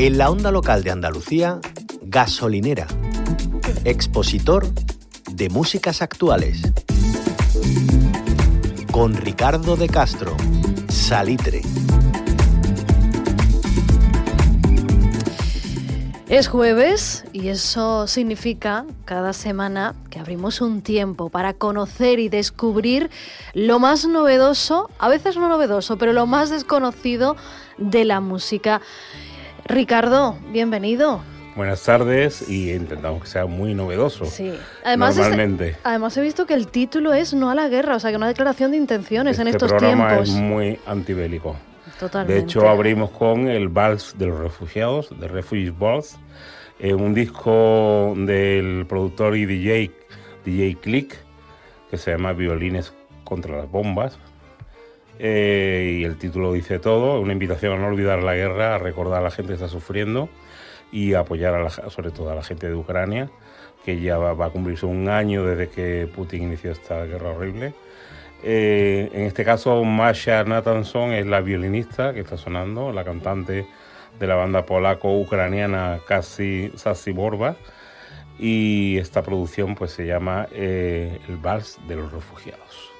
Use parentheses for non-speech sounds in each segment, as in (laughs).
En la onda local de Andalucía, gasolinera. Expositor de músicas actuales. Con Ricardo de Castro, Salitre. Es jueves y eso significa cada semana que abrimos un tiempo para conocer y descubrir lo más novedoso, a veces no novedoso, pero lo más desconocido de la música. Ricardo, bienvenido. Buenas tardes y intentamos que sea muy novedoso. Sí, además, normalmente. además he visto que el título es No a la guerra, o sea que una declaración de intenciones en Este estos programa tiempos. es muy antibélico. Totalmente. De hecho, abrimos con el Vals de los Refugiados, The Refugees Vals, eh, un disco del productor y DJ, DJ Click, que se llama Violines contra las bombas. Eh, y el título dice todo, una invitación a no olvidar la guerra, a recordar a la gente que está sufriendo y a apoyar a la- sobre todo a la gente de Ucrania, que ya va, a cumplirse un año desde que Putin inició esta guerra horrible. Eh, en este caso, Masha Nathanson es la violinista que está sonando, la cantante de la banda polaco-ucraniana Kasi Sasi Borba. Y esta producción pues, se llama eh, El Vals de los Refugiados.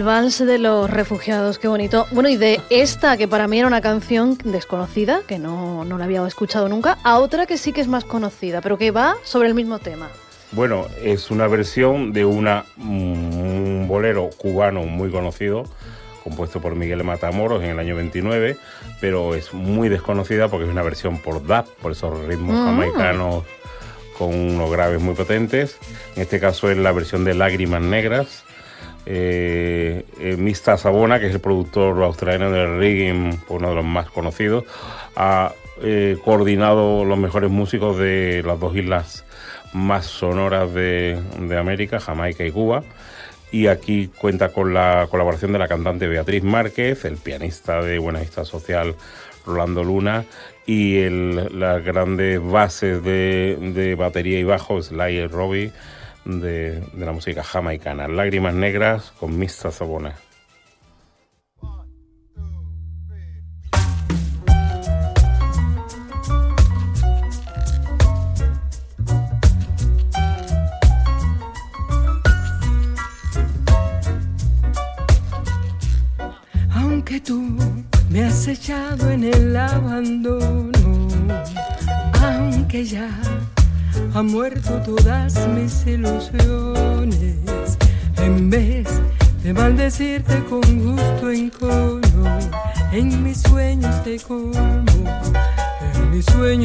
El vals de los refugiados, qué bonito. Bueno, y de esta, que para mí era una canción desconocida, que no, no la había escuchado nunca, a otra que sí que es más conocida, pero que va sobre el mismo tema. Bueno, es una versión de una, mm, un bolero cubano muy conocido, compuesto por Miguel Matamoros en el año 29, pero es muy desconocida porque es una versión por dub, por esos ritmos Mm. jamaicanos con unos graves muy potentes. En este caso es la versión de Lágrimas Negras. Eh, eh, Mista Sabona, que es el productor australiano del reggae, uno de los más conocidos, ha eh, coordinado los mejores músicos de las dos islas más sonoras de, América, Jamaica y Cuba. Y aquí cuenta con la colaboración de la cantante Beatriz Márquez, el pianista de Buenavista Social Rolando Luna y las grandes bases de, de batería y bajo, Sly y Robbie, de, la música jamaicana. Lágrimas Negras con Mista Sabona.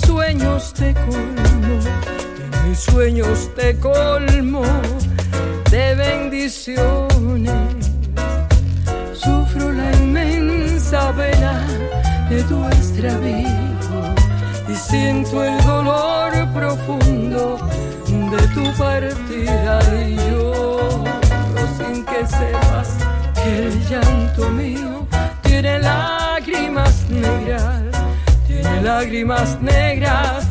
Mis sueños te colmo, mis sueños te colmo de bendiciones. Sufro la inmensa pena de tu extravío y siento el dolor profundo de tu partida y yo, sin que sepas que el llanto mío tiene lágrimas negras, lágrimas negras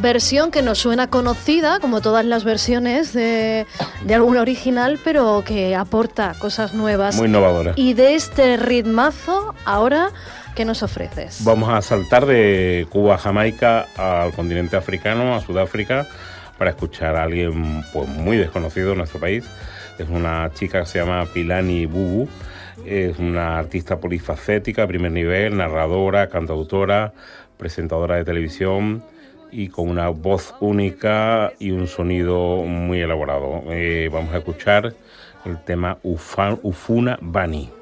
versión que nos suena conocida, como todas las versiones de, de algún original, pero que aporta cosas nuevas. Muy innovadora. Y de este ritmazo, ahora, ¿qué nos ofreces? Vamos a saltar de Cuba a Jamaica al continente africano, a Sudáfrica, para escuchar a alguien pues, muy desconocido en nuestro país. Es una chica que se llama Pilani Bubu. Es una artista polifacética, primer nivel, narradora, cantautora, presentadora de televisión y con una voz única y un sonido muy elaborado. Eh, vamos a escuchar el tema Ufuna Bani.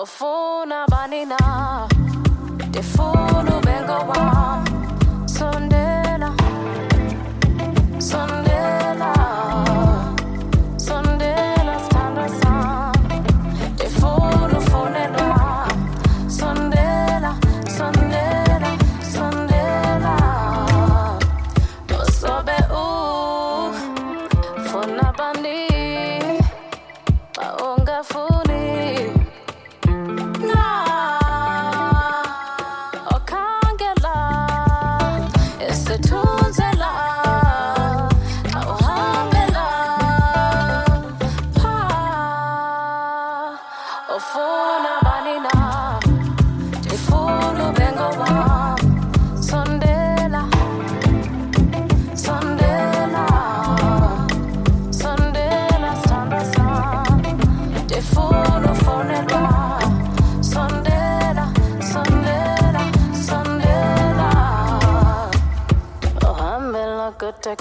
Ofona banina. Defona.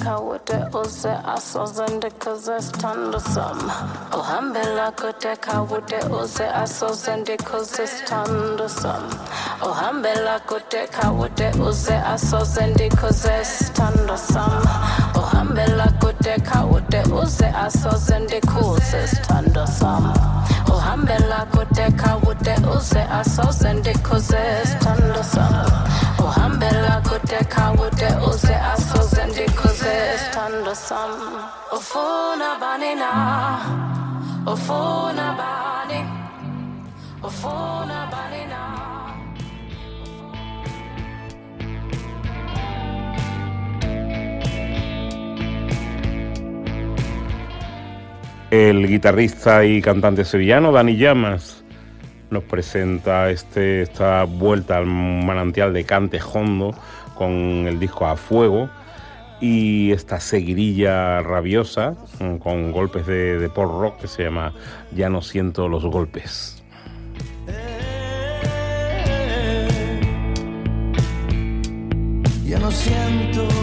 kawute use asoze ndikozestando sam uhambe lako tekawute use asoze ndikozestando sam uhambe lako tekawute use asoze ndikozestando sam uhambe lako tekawute use asoze ndikozestando sam uhambe lako tekawute use asoze ndikozestando sam uhambe lako tekawute use asoze El guitarrista y cantante sevillano Dani Llamas nos presenta este, esta vuelta al manantial de Cante Hondo con el disco A Fuego y esta seguirilla rabiosa mm, con golpes de, de pop rock que se llama Ya no siento los golpes. Ya no siento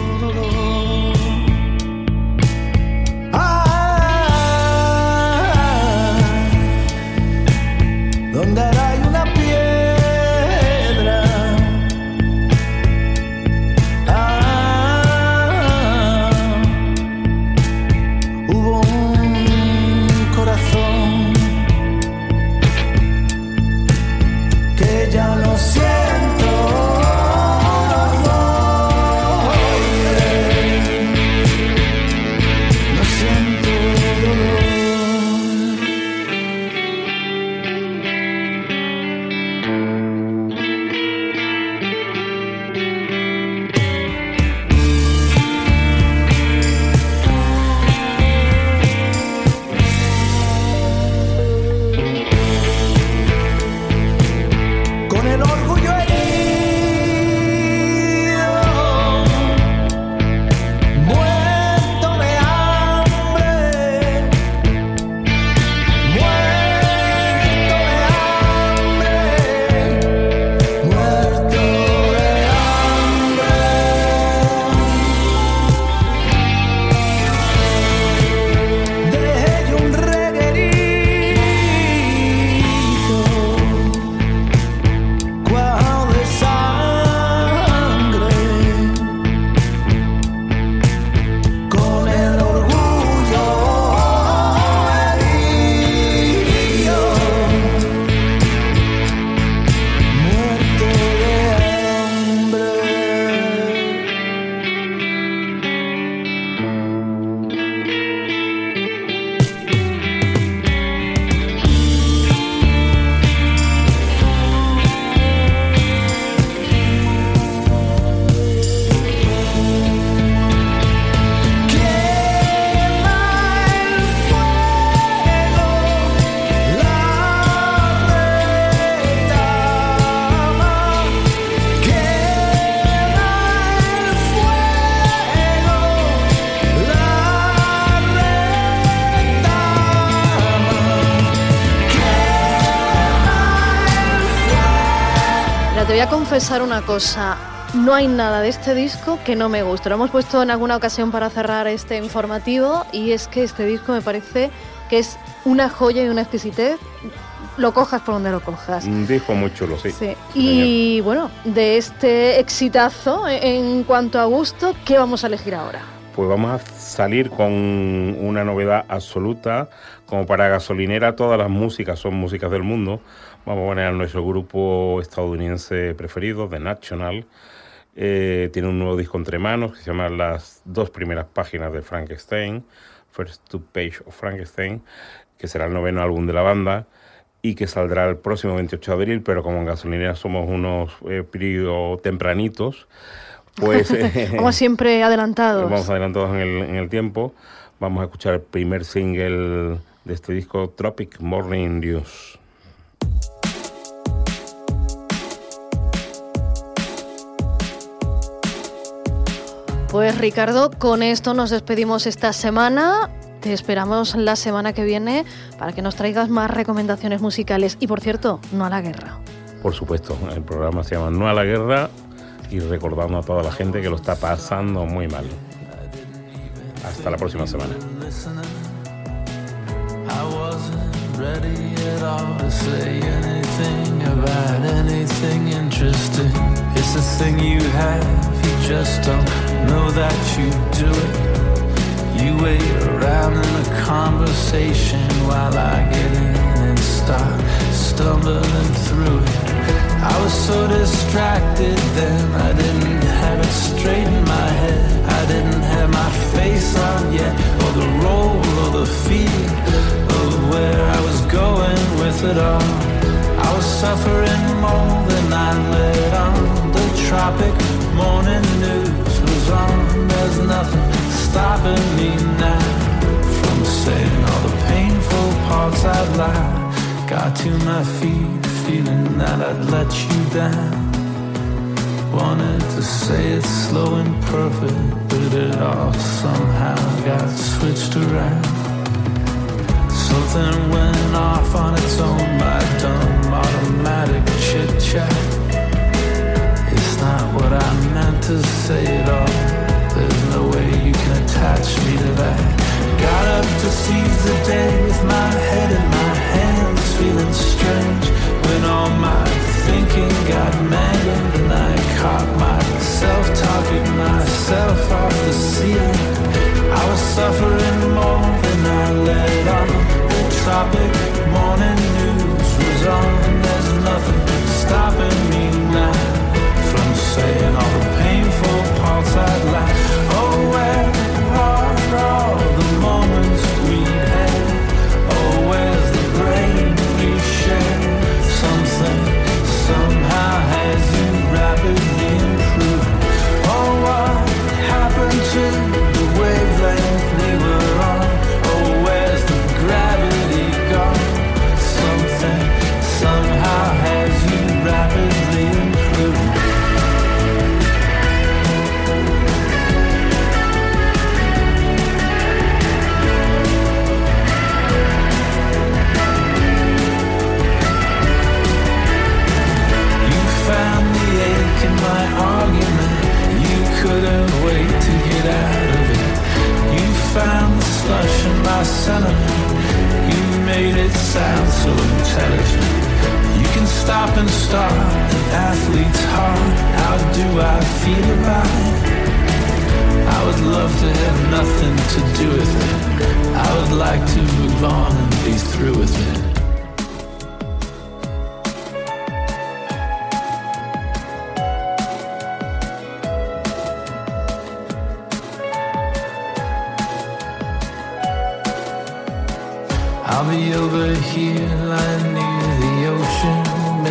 confesar una cosa. No hay nada de este disco que no me guste. Lo hemos puesto en alguna ocasión para cerrar este informativo y es que este disco me parece que es una joya y una exquisitez. Lo cojas por donde lo cojas. Un disco muy chulo, sí. Sí. Y bueno, de este exitazo en cuanto a gusto, ¿qué vamos a elegir ahora? Pues vamos a salir con una novedad absoluta. Como para gasolinera, todas las músicas son músicas del mundo. Vamos a poner a nuestro grupo estadounidense preferido, The National. Eh, tiene un nuevo disco entre manos que se llama Las dos primeras páginas de Frankenstein, First Two Page of Frankenstein, que será el noveno álbum de la banda y que saldrá el próximo 28 de abril, pero como en gasolinera somos unos eh, periodos tempranitos, pues... (laughs) eh, Como siempre, adelantados. Vamos adelantados en el, en el tiempo. Vamos a escuchar el primer single de este disco, Tropic Morning News. Pues Ricardo, con esto nos despedimos esta semana. Te esperamos la semana que viene para que nos traigas más recomendaciones musicales. Y por cierto, no a la guerra. Por supuesto, el programa se llama No a la Guerra y recordando a toda la gente que lo está pasando muy mal. Hasta la próxima semana. you just don't know that you do it. You wait around in a conversation while I get in and start stumbling through it. I was so distracted then, I didn't have it straight in my head. I didn't have my face on yet, or the role or the feel of where I was going with it all. I was suffering more than I let on the tropic morning news was on. There's nothing stopping me now from saying all the painful parts I'd lie. Got to my feet, feeling that I'd let you down. Wanted to say it slow and perfect, but it all somehow got switched around. Something went off on its own, suffering more than I let on. The tropic love to have nothing to do with it. I would like to move on and be through with it. I'll be over here lying near the ocean,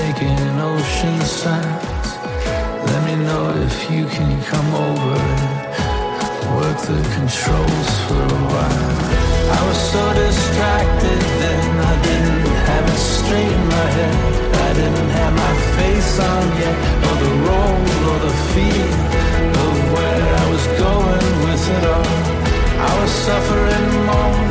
making ocean sounds. Let me know if you can come over work the controls for a while. I was so distracted then, I didn't have it straight in my head. I didn't have my face on yet, or the role, or the feel of where I was going with it all. I was suffering more.